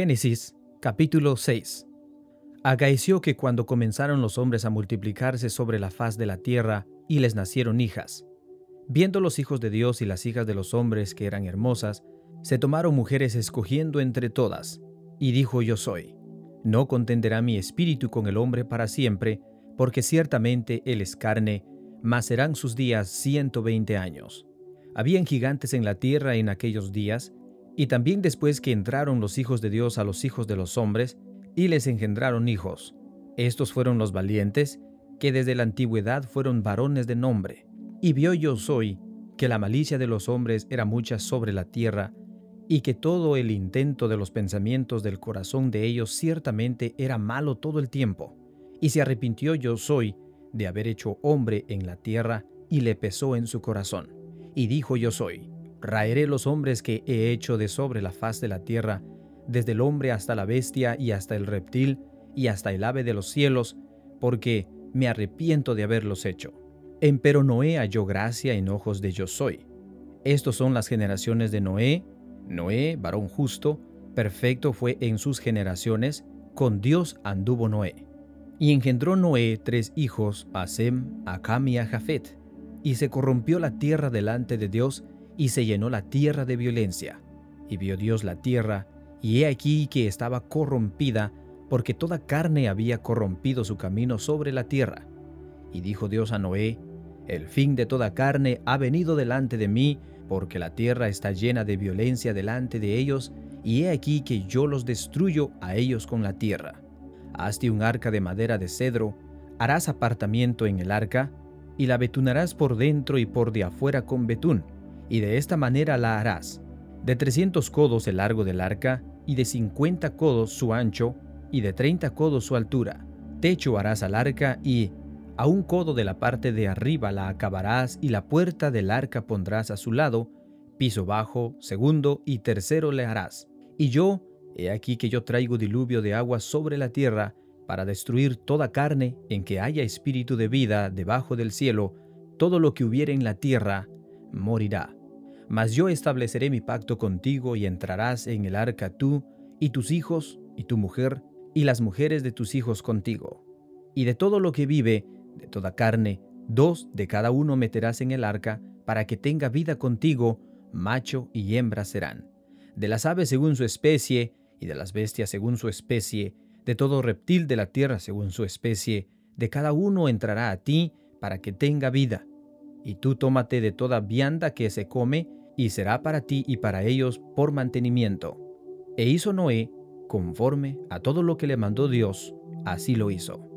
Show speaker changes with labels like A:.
A: Génesis capítulo 6 Acaeció que cuando comenzaron los hombres a multiplicarse sobre la faz de la tierra y les nacieron hijas, viendo los hijos de Dios y las hijas de los hombres que eran hermosas, se tomaron mujeres escogiendo entre todas, y dijo yo soy, no contenderá mi espíritu con el hombre para siempre, porque ciertamente él es carne, mas serán sus días ciento veinte años. Habían gigantes en la tierra en aquellos días, y también después que entraron los hijos de Dios a los hijos de los hombres, y les engendraron hijos. Estos fueron los valientes, que desde la antigüedad fueron varones de nombre. Y vio yo soy que la malicia de los hombres era mucha sobre la tierra, y que todo el intento de los pensamientos del corazón de ellos ciertamente era malo todo el tiempo. Y se arrepintió yo soy de haber hecho hombre en la tierra, y le pesó en su corazón. Y dijo yo soy, Raeré los hombres que he hecho de sobre la faz de la tierra, desde el hombre hasta la bestia y hasta el reptil y hasta el ave de los cielos, porque me arrepiento de haberlos hecho. Empero Noé halló gracia en ojos de yo soy. Estos son las generaciones de Noé. Noé, varón justo, perfecto fue en sus generaciones, con Dios anduvo Noé. Y engendró Noé tres hijos, a Sem, a Cam y a Jafet. Y se corrompió la tierra delante de Dios, y se llenó la tierra de violencia. Y vio Dios la tierra, y he aquí que estaba corrompida, porque toda carne había corrompido su camino sobre la tierra. Y dijo Dios a Noé, El fin de toda carne ha venido delante de mí, porque la tierra está llena de violencia delante de ellos, y he aquí que yo los destruyo a ellos con la tierra. Hazte un arca de madera de cedro, harás apartamiento en el arca, y la betunarás por dentro y por de afuera con betún, y de esta manera la harás. De 300 codos el largo del arca, y de 50 codos su ancho, y de 30 codos su altura. Techo harás al arca, y a un codo de la parte de arriba la acabarás, y la puerta del arca pondrás a su lado, piso bajo, segundo y tercero le harás. Y yo, he aquí que yo traigo diluvio de agua sobre la tierra, para destruir toda carne en que haya espíritu de vida debajo del cielo, todo lo que hubiere en la tierra morirá. Mas yo estableceré mi pacto contigo y entrarás en el arca tú y tus hijos y tu mujer y las mujeres de tus hijos contigo. Y de todo lo que vive, de toda carne, dos de cada uno meterás en el arca para que tenga vida contigo, macho y hembra serán. De las aves según su especie y de las bestias según su especie, de todo reptil de la tierra según su especie, de cada uno entrará a ti para que tenga vida. Y tú tómate de toda vianda que se come y será para ti y para ellos por mantenimiento. E hizo Noé conforme a todo lo que le mandó Dios, así lo hizo.